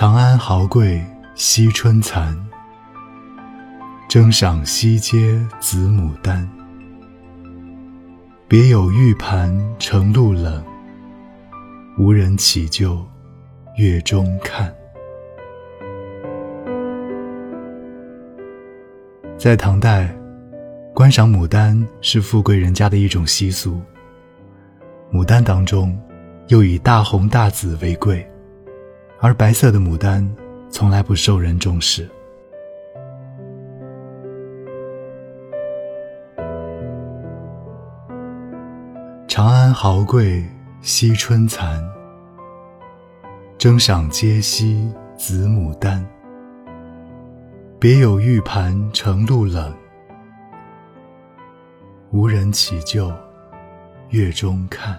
长安豪贵惜春残，争赏西街紫牡丹。别有玉盘呈露冷，无人起就月中看。在唐代，观赏牡丹是富贵人家的一种习俗。牡丹当中，又以大红大紫为贵，而白色的牡丹从来不受人重视。长安豪贵惜春残，争赏街西紫牡丹。别有玉盘承露冷，无人起就月中看。